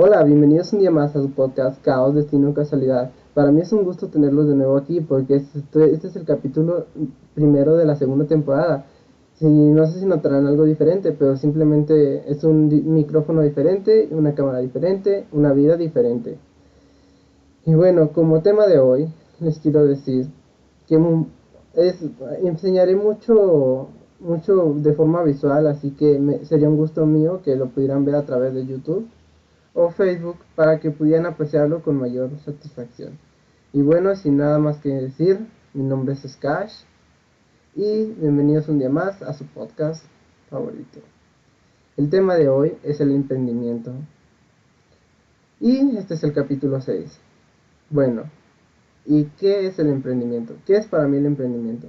Hola, bienvenidos un día más a su podcast Caos, Destino, Casualidad. Para mí es un gusto tenerlos de nuevo aquí porque este, este es el capítulo primero de la segunda temporada. No sé si notarán algo diferente, pero simplemente es un micrófono diferente, una cámara diferente, una vida diferente. Y bueno, como tema de hoy, les quiero decir que enseñaré mucho, mucho de forma visual, así que sería un gusto mío que lo pudieran ver a través de YouTube o Facebook para que pudieran apreciarlo con mayor satisfacción. Y bueno, sin nada más que decir, mi nombre es Skash y bienvenidos un día más a su podcast favorito. El tema de hoy es el emprendimiento. Y este es el capítulo 6. Bueno, ¿y qué es el emprendimiento? ¿Qué es para mí el emprendimiento?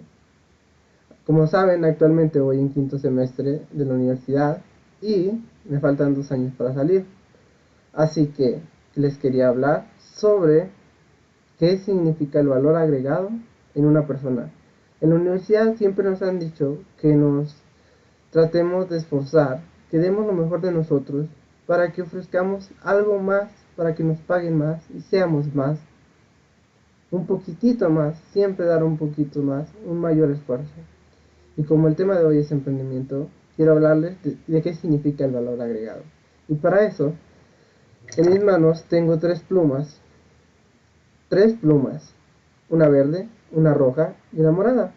Como saben, actualmente voy en quinto semestre de la universidad y me faltan dos años para salir. Así que les quería hablar sobre qué significa el valor agregado en una persona. En la universidad siempre nos han dicho que nos tratemos de esforzar, que demos lo mejor de nosotros para que ofrezcamos algo más, para que nos paguen más y seamos más. Un poquitito más, siempre dar un poquito más, un mayor esfuerzo. Y como el tema de hoy es emprendimiento, quiero hablarles de, de qué significa el valor agregado. Y para eso en mis manos tengo tres plumas. Tres plumas. Una verde, una roja y una morada.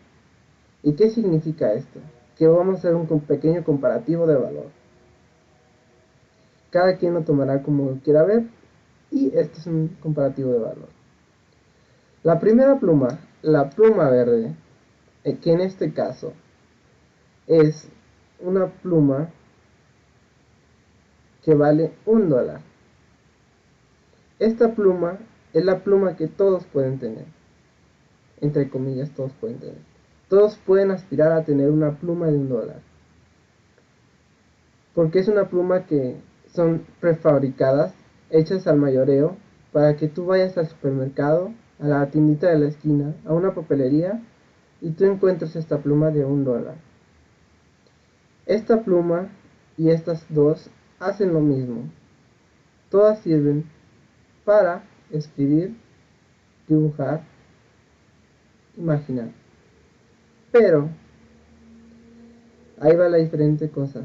¿Y qué significa esto? Que vamos a hacer un pequeño comparativo de valor. Cada quien lo tomará como quiera ver. Y este es un comparativo de valor. La primera pluma, la pluma verde, eh, que en este caso es una pluma que vale un dólar. Esta pluma es la pluma que todos pueden tener. Entre comillas, todos pueden tener. Todos pueden aspirar a tener una pluma de un dólar. Porque es una pluma que son prefabricadas, hechas al mayoreo, para que tú vayas al supermercado, a la tiendita de la esquina, a una papelería, y tú encuentres esta pluma de un dólar. Esta pluma y estas dos hacen lo mismo. Todas sirven para escribir, dibujar, imaginar. Pero, ahí va la diferente cosa.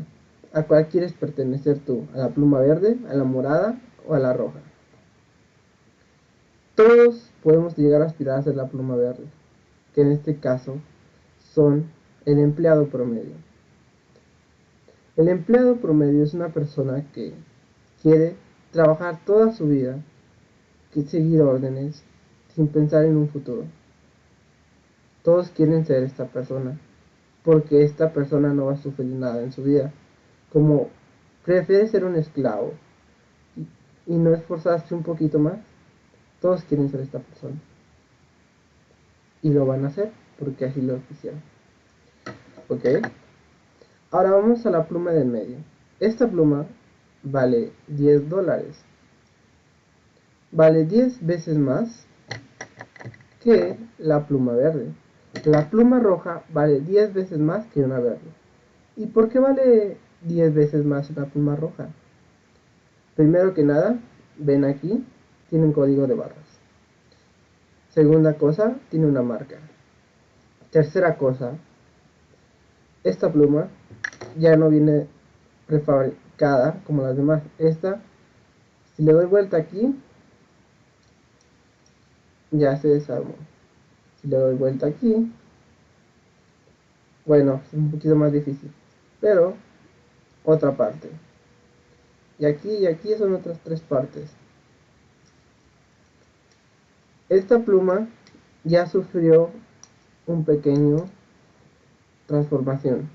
¿A cuál quieres pertenecer tú? ¿A la pluma verde, a la morada o a la roja? Todos podemos llegar a aspirar a ser la pluma verde, que en este caso son el empleado promedio. El empleado promedio es una persona que quiere trabajar toda su vida seguir órdenes sin pensar en un futuro. Todos quieren ser esta persona, porque esta persona no va a sufrir nada en su vida. Como prefiere ser un esclavo y, no esforzarse un poquito más, todos quieren ser esta persona. Y lo van a hacer porque así lo quisieron. ¿Ok? Ahora vamos a la pluma del medio. Esta pluma vale 10 dólares vale 10 veces más que la pluma verde. La pluma roja vale 10 veces más que una verde. ¿Y por qué vale 10 veces más una pluma roja? Primero que nada, ven aquí, tiene un código de barras. Segunda cosa, tiene una marca. Tercera cosa, esta pluma ya no viene prefabricada como las demás. Esta, si le doy vuelta aquí, ya se desarmó. Si le doy vuelta aquí, bueno, es un poquito más difícil, pero otra parte. Y aquí y aquí son otras tres partes. Esta pluma ya sufrió un pequeño transformación.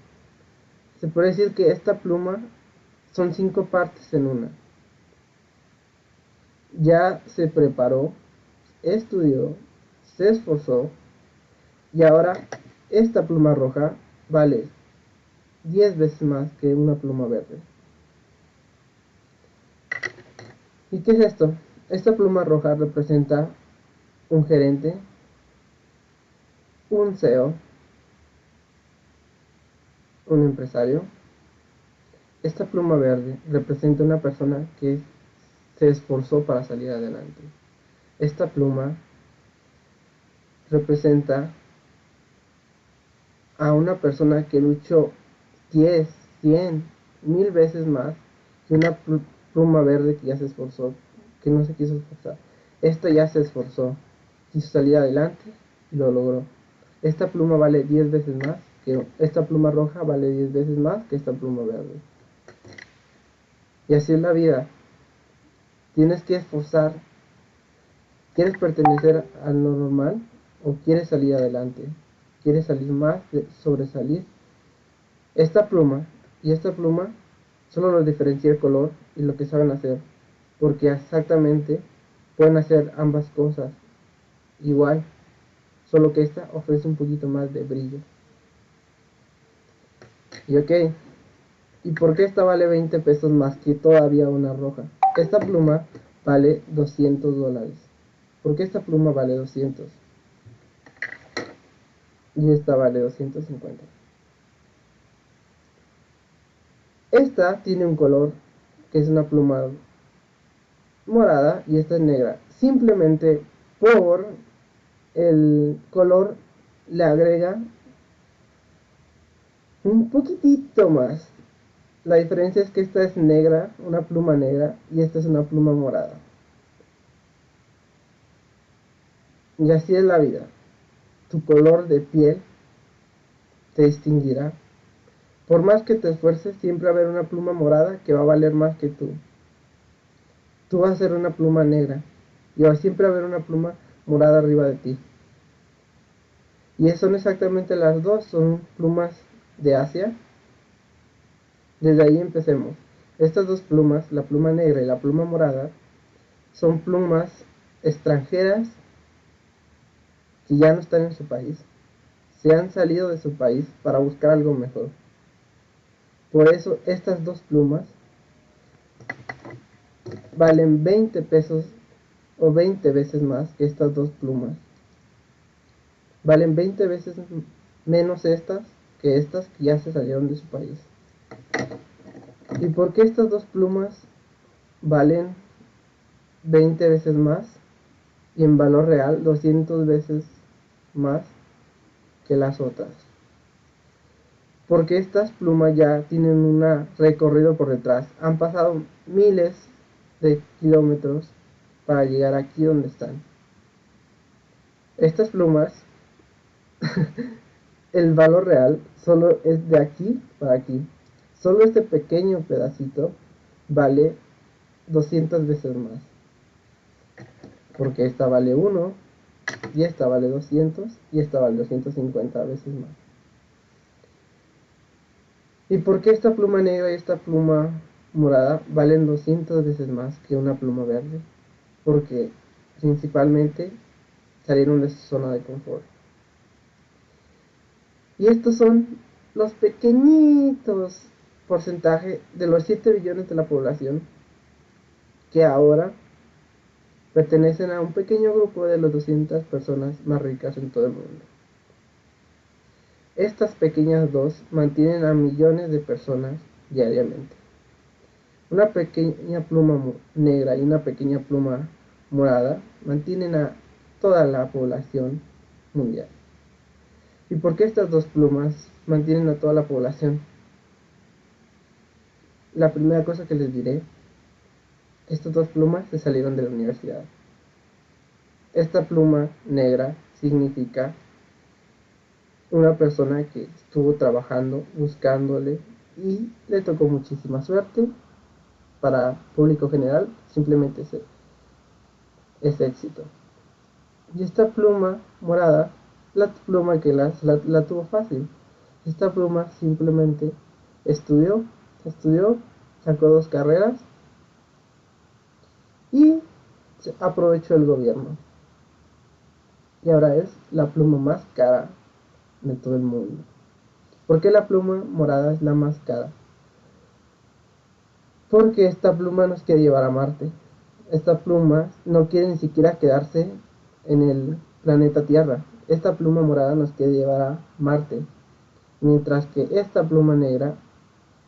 Se puede decir que esta pluma son cinco partes en una. Ya se preparó estudió, se esforzó y ahora esta pluma roja vale 10 veces más que una pluma verde. ¿Y qué es esto? Esta pluma roja representa un gerente, un CEO, un empresario. Esta pluma verde representa una persona que se esforzó para salir adelante. Esta pluma representa a una persona que luchó 10, 100, mil veces más que una pluma verde que ya se esforzó, que no se quiso esforzar. Esta ya se esforzó, quiso salir adelante y lo logró. Esta pluma vale 10 veces más que esta pluma roja vale 10 veces más que esta pluma verde. Y así es la vida. Tienes que esforzar. ¿Quieres pertenecer a lo normal o quieres salir adelante? ¿Quieres salir más, sobresalir? Esta pluma y esta pluma solo lo diferencia el color y lo que saben hacer. Porque exactamente pueden hacer ambas cosas igual. Solo que esta ofrece un poquito más de brillo. Y ok, ¿y por qué esta vale 20 pesos más que todavía una roja? Esta pluma vale 200 dólares. ¿Por qué esta pluma vale 200? Y esta vale 250. Esta tiene un color que es una pluma morada y esta es negra. Simplemente por el color le agrega un poquitito más. La diferencia es que esta es negra, una pluma negra, y esta es una pluma morada. Y así es la vida. Tu color de piel te distinguirá. Por más que te esfuerces, siempre va a haber una pluma morada que va a valer más que tú. Tú vas a ser una pluma negra y va a siempre haber una pluma morada arriba de ti. Y son exactamente las dos, son plumas de Asia. Desde ahí empecemos. Estas dos plumas, la pluma negra y la pluma morada, son plumas extranjeras que ya no están en su país. Se han salido de su país para buscar algo mejor. Por eso estas dos plumas valen 20 pesos o 20 veces más que estas dos plumas. Valen 20 veces menos estas que estas que ya se salieron de su país. ¿Y por qué estas dos plumas valen 20 veces más y en valor real 200 veces más que las otras? Porque estas plumas ya tienen un recorrido por detrás. Han pasado miles de kilómetros para llegar aquí donde están. Estas plumas el valor real solo es de aquí para aquí. Solo este pequeño pedacito vale 200 veces más. Porque esta vale 1, y esta vale 200, y esta vale 250 veces más. ¿Y por qué esta pluma negra y esta pluma morada valen 200 veces más que una pluma verde? Porque principalmente salieron de su zona de confort. Y estos son los pequeñitos porcentajes de los 7 billones de la población que ahora pertenecen a un pequeño grupo de las 200 personas más ricas en todo el mundo. Estas pequeñas dos mantienen a millones de personas diariamente. Una pequeña pluma negra y una pequeña pluma morada mantienen a toda la población mundial. ¿Y por qué estas dos plumas mantienen a toda la población? La primera cosa que les diré, estas dos plumas se salieron de la universidad. Esta pluma negra significa una persona que estuvo trabajando, buscándole y le tocó muchísima suerte. Para público general, simplemente ese, ese éxito. Y esta pluma morada la pluma que la, la, tuvo fácil. Esta pluma simplemente estudió, estudió, sacó dos carreras y aprovechó el gobierno. Y ahora es la pluma más cara de todo el mundo. ¿Por qué la pluma morada es la más cara? Porque esta pluma nos quiere llevar a Marte. Esta pluma no quiere ni siquiera quedarse en el planeta Tierra esta pluma morada nos quiere llevar a Marte, mientras que esta pluma negra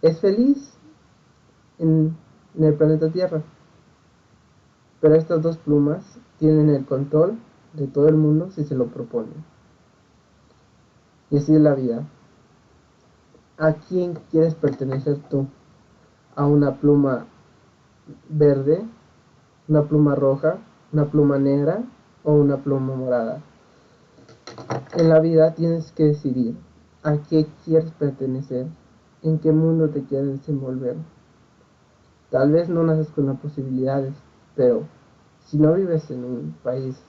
es feliz en, el planeta Tierra. Pero estas dos plumas tienen el control de todo el mundo si se lo proponen. Y así es la vida. ¿A quién quieres pertenecer tú? ¿A una pluma verde? ¿Una pluma roja? ¿Una pluma negra? ¿O una pluma morada? En la vida tienes que decidir a qué quieres pertenecer, en qué mundo te quieres desenvolver. Tal vez no naces con las posibilidades, pero si no vives en un país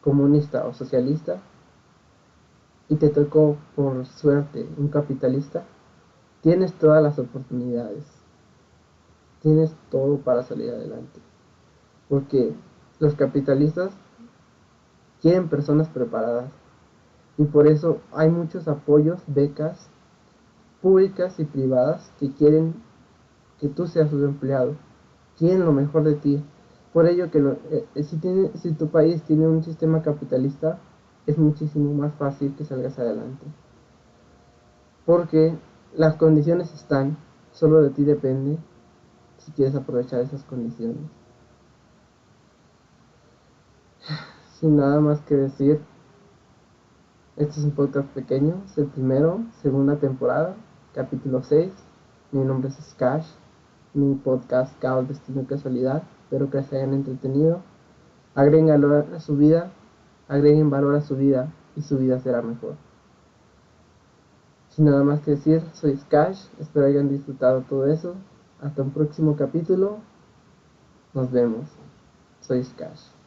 comunista o socialista y te tocó por suerte un capitalista, tienes todas las oportunidades. Tienes todo para salir adelante. Porque los capitalistas quieren personas preparadas. Y por eso hay muchos apoyos, becas públicas y privadas que quieren que tú seas su empleado. Quieren lo mejor de ti. Por ello que eh, eh, si, tiene, si tu país tiene un sistema capitalista, es muchísimo más fácil que salgas adelante. Porque las condiciones están, solo de ti depende si quieres aprovechar esas condiciones. Sin nada más que decir, este es un podcast pequeño, es el primero, segunda temporada, capítulo 6. Mi nombre es Skash, mi podcast Caos, Destino y Casualidad. Espero que se hayan entretenido. Agreguen valor a su vida, agreguen valor a su vida y su vida será mejor. Sin nada más que decir, soy Skash, espero hayan disfrutado todo eso. Hasta un próximo capítulo. Nos vemos. Soy Skash.